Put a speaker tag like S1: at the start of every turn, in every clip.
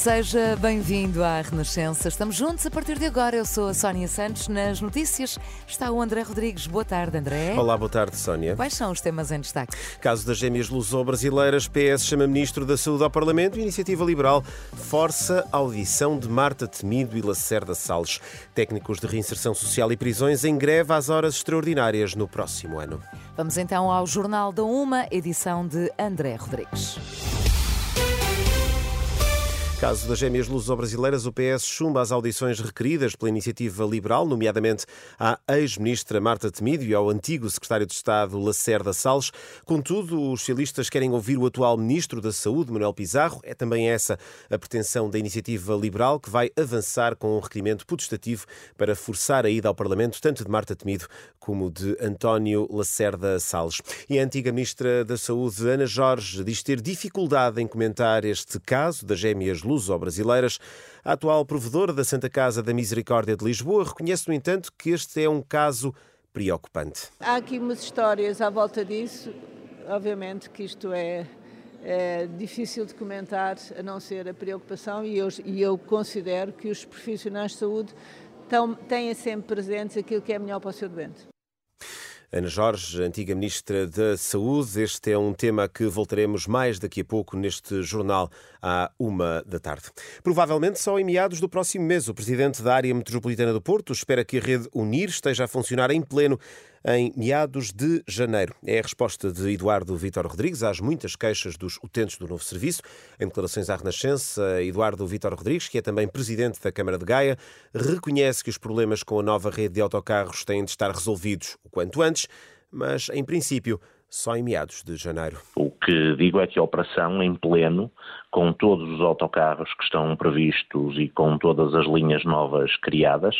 S1: Seja bem-vindo à Renascença. Estamos juntos a partir de agora. Eu sou a Sónia Santos. Nas notícias está o André Rodrigues. Boa tarde, André.
S2: Olá, boa tarde, Sónia.
S1: Quais são os temas em destaque?
S2: Caso das gêmeas luso-brasileiras, PS chama Ministro da Saúde ao Parlamento e Iniciativa Liberal força a audição de Marta Temido e Lacerda Salles. Técnicos de reinserção social e prisões em greve às horas extraordinárias no próximo ano.
S1: Vamos então ao Jornal da Uma, edição de André Rodrigues.
S2: Caso das gêmeas luso-brasileiras, o PS chumba as audições requeridas pela iniciativa liberal, nomeadamente à ex-ministra Marta Temido e ao antigo secretário de Estado Lacerda Salles. Contudo, os socialistas querem ouvir o atual ministro da Saúde, Manuel Pizarro. É também essa a pretensão da iniciativa liberal, que vai avançar com um requerimento putestativo para forçar a ida ao Parlamento tanto de Marta Temido como de António Lacerda Salles. E a antiga ministra da Saúde, Ana Jorge, diz ter dificuldade em comentar este caso das gêmeas luso-brasileiras. A atual provedora da Santa Casa da Misericórdia de Lisboa reconhece, no entanto, que este é um caso preocupante.
S3: Há aqui umas histórias à volta disso. Obviamente que isto é, é difícil de comentar, a não ser a preocupação, e eu, e eu considero que os profissionais de saúde tão, têm sempre presentes aquilo que é melhor para o seu doente.
S2: Ana Jorge, antiga Ministra da Saúde. Este é um tema que voltaremos mais daqui a pouco neste jornal à uma da tarde. Provavelmente só em meados do próximo mês, o Presidente da Área Metropolitana do Porto espera que a rede Unir esteja a funcionar em pleno em meados de janeiro. É a resposta de Eduardo Vítor Rodrigues às muitas queixas dos utentes do novo serviço. Em declarações à Renascença, Eduardo Vítor Rodrigues, que é também presidente da Câmara de Gaia, reconhece que os problemas com a nova rede de autocarros têm de estar resolvidos o quanto antes, mas, em princípio, só em meados de janeiro.
S4: O que digo é que a operação em pleno com todos os autocarros que estão previstos e com todas as linhas novas criadas,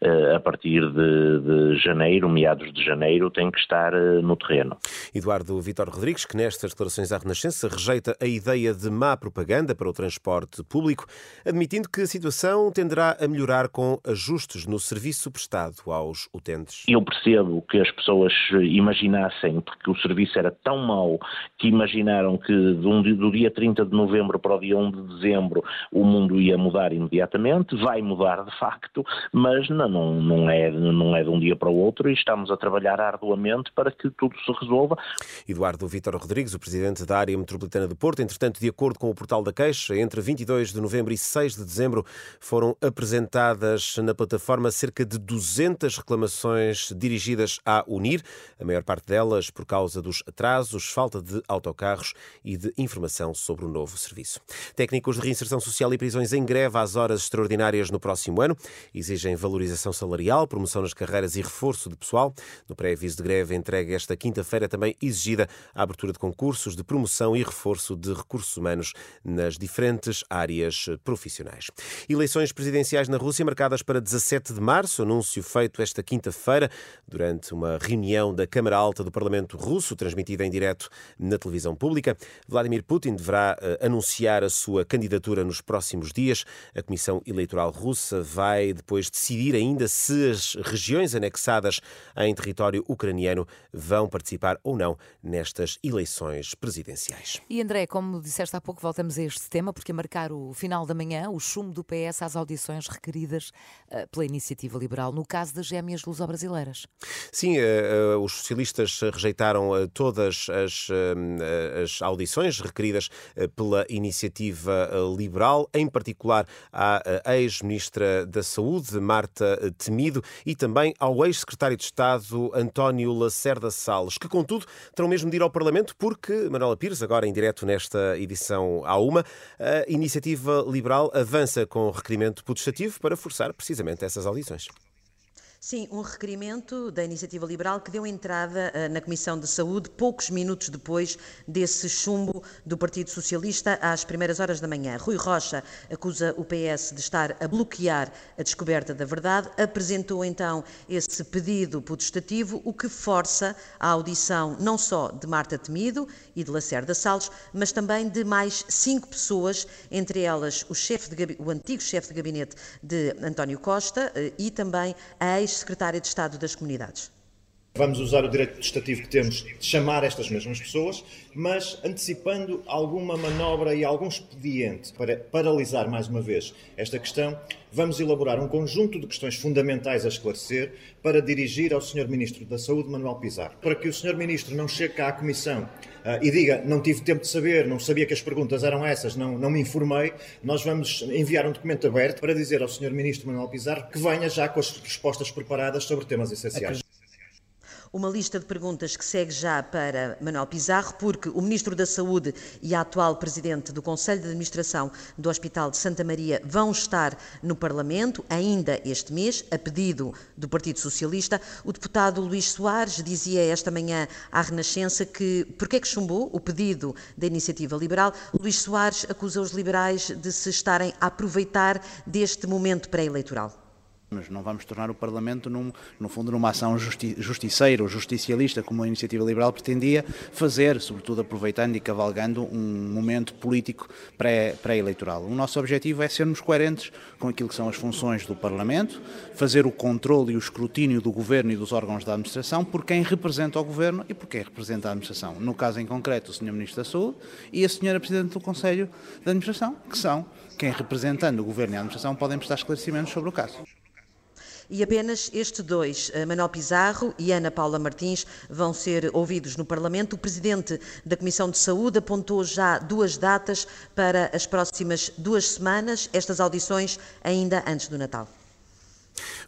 S4: eh, a partir de, de janeiro, meados de janeiro, tem que estar eh, no terreno.
S2: Eduardo Vitor Rodrigues, que nestas declarações à Renascença rejeita a ideia de má propaganda para o transporte público, admitindo que a situação tenderá a melhorar com ajustes no serviço prestado aos utentes.
S4: Eu percebo que as pessoas imaginassem que o serviço era tão mau que imaginaram que do dia 30 de novembro para o dia 1 de dezembro o mundo ia mudar imediatamente, vai mudar de facto, mas não, não, é, não é de um dia para o outro e estamos a trabalhar arduamente para que tudo se resolva.
S2: Eduardo Vítor Rodrigues, o presidente da área metropolitana de Porto, entretanto, de acordo com o portal da Queixa, entre 22 de novembro e 6 de dezembro foram apresentadas na plataforma cerca de 200 reclamações dirigidas à Unir, a maior parte delas por causa dos atrasos, falta de autocarros e de informação sobre o novo serviço. Técnicos de reinserção social e prisões em greve às horas extraordinárias no próximo ano exigem valorização salarial, promoção nas carreiras e reforço de pessoal. No pré-aviso de greve entregue esta quinta-feira também exigida a abertura de concursos de promoção e reforço de recursos humanos nas diferentes áreas profissionais. Eleições presidenciais na Rússia marcadas para 17 de março, anúncio feito esta quinta-feira durante uma reunião da Câmara Alta do Parlamento Russo, transmitida em direto na televisão pública. Vladimir Putin deverá uh, anunciar a sua candidatura nos próximos dias. A Comissão Eleitoral Russa vai depois decidir ainda se as regiões anexadas em território ucraniano vão participar ou não nestas eleições presidenciais.
S1: E André, como disseste há pouco, voltamos a este tema, porque a marcar o final da manhã, o chumbo do PS às audições requeridas uh, pela iniciativa liberal, no caso das gêmeas luso-brasileiras.
S2: Sim, uh, os socialistas rejeitaram todas as, as audições requeridas pela iniciativa eh, liberal, em particular à eh, ex-ministra da Saúde, Marta eh, Temido, e também ao ex-secretário de Estado, António Lacerda Salles, que, contudo, terão mesmo de ir ao Parlamento porque, Manuela Pires, agora em direto nesta edição à uma, a iniciativa liberal avança com requerimento putestativo para forçar precisamente essas audições.
S5: Sim, um requerimento da Iniciativa Liberal que deu entrada uh, na Comissão de Saúde poucos minutos depois desse chumbo do Partido Socialista às primeiras horas da manhã. Rui Rocha acusa o PS de estar a bloquear a descoberta da verdade, apresentou então esse pedido putestativo, o que força a audição não só de Marta Temido e de Lacerda Salles, mas também de mais cinco pessoas, entre elas o, chefe de, o antigo chefe de gabinete de António Costa uh, e também a ex Secretária de Estado das Comunidades.
S6: Vamos usar o direito legislativo que temos de chamar estas mesmas pessoas, mas antecipando alguma manobra e algum expediente para paralisar mais uma vez esta questão, vamos elaborar um conjunto de questões fundamentais a esclarecer para dirigir ao Sr. Ministro da Saúde, Manuel Pizarro. Para que o Sr. Ministro não chegue cá à Comissão uh, e diga não tive tempo de saber, não sabia que as perguntas eram essas, não, não me informei, nós vamos enviar um documento aberto para dizer ao Sr. Ministro Manuel Pizarro que venha já com as respostas preparadas sobre temas essenciais
S5: uma lista de perguntas que segue já para Manuel Pizarro, porque o Ministro da Saúde e a atual Presidente do Conselho de Administração do Hospital de Santa Maria vão estar no Parlamento ainda este mês, a pedido do Partido Socialista. O deputado Luís Soares dizia esta manhã à Renascença que porque é que chumbou o pedido da Iniciativa Liberal. Luís Soares acusa os liberais de se estarem a aproveitar deste momento pré-eleitoral.
S7: Mas não vamos tornar o Parlamento, num, no fundo, numa ação justi justiceira ou justicialista, como a Iniciativa Liberal pretendia fazer, sobretudo aproveitando e cavalgando um momento político pré-eleitoral. Pré o nosso objetivo é sermos coerentes com aquilo que são as funções do Parlamento, fazer o controle e o escrutínio do Governo e dos órgãos da administração por quem representa o Governo e por quem representa a administração. No caso em concreto, o Sr. Ministro da Saúde e a Sra. Presidente do Conselho de Administração, que são quem representando o Governo e a administração podem prestar esclarecimentos sobre o caso
S5: e apenas estes dois, eh, Manuel Pizarro e Ana Paula Martins, vão ser ouvidos no Parlamento. O presidente da Comissão de Saúde apontou já duas datas para as próximas duas semanas, estas audições ainda antes do Natal.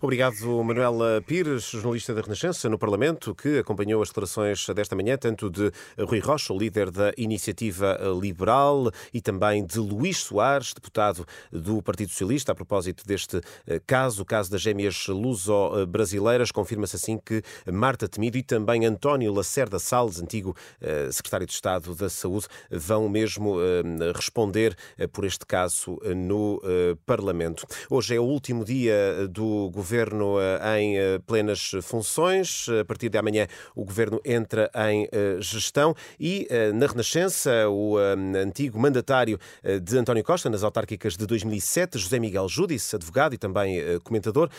S2: Obrigado, Manuela Pires, jornalista da Renascença no Parlamento, que acompanhou as declarações desta manhã, tanto de Rui Rocha, o líder da Iniciativa Liberal, e também de Luís Soares, deputado do Partido Socialista, a propósito deste eh, caso, o caso das gêmeas luso-brasileiras. Confirma-se assim que Marta Temido e também António Lacerda Salles, antigo eh, secretário de Estado da Saúde, vão mesmo eh, responder por este caso no Parlamento. Hoje é o último dia do governo eh, em eh, plenas funções. A partir de amanhã, o governo entra em eh, gestão e, na Renascença, o antigo mandatário de António Costa nas autárquicas de 2007, José Miguel Júdice, advogado e também comentador,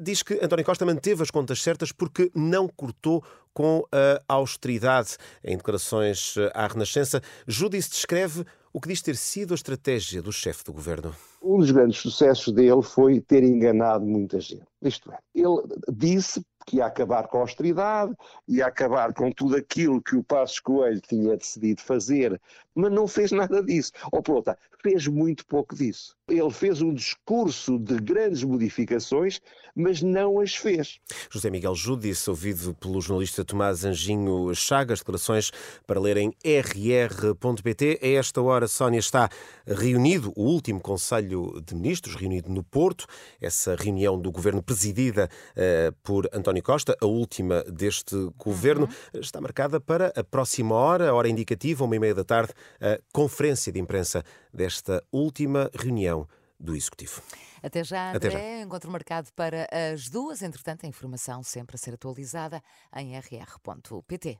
S2: diz que António Costa manteve as contas certas porque não cortou com a austeridade. Em declarações à Renascença, Júdice descreve o que diz ter sido a estratégia do chefe do governo.
S8: Um dos grandes sucessos dele foi ter enganado muita gente. Isto é, ele disse que ia acabar com a austeridade, ia acabar com tudo aquilo que o Passos Coelho tinha decidido fazer, mas não fez nada disso. Ou por outra, fez muito pouco disso. Ele fez um discurso de grandes modificações, mas não as fez.
S2: José Miguel Júdice, ouvido pelo jornalista Tomás Anjinho Chagas, declarações para ler em rr.pt. A esta hora, Sónia, está reunido o último Conselho de Ministros, reunido no Porto, essa reunião do Governo presidida uh, por António Costa, a última deste Governo, uhum. está marcada para a próxima hora, a hora indicativa, uma e meia da tarde, a conferência de imprensa desta última reunião do Executivo.
S1: Até já, André. Até já. Encontro marcado para as duas. Entretanto, a informação sempre a ser atualizada em rr.pt.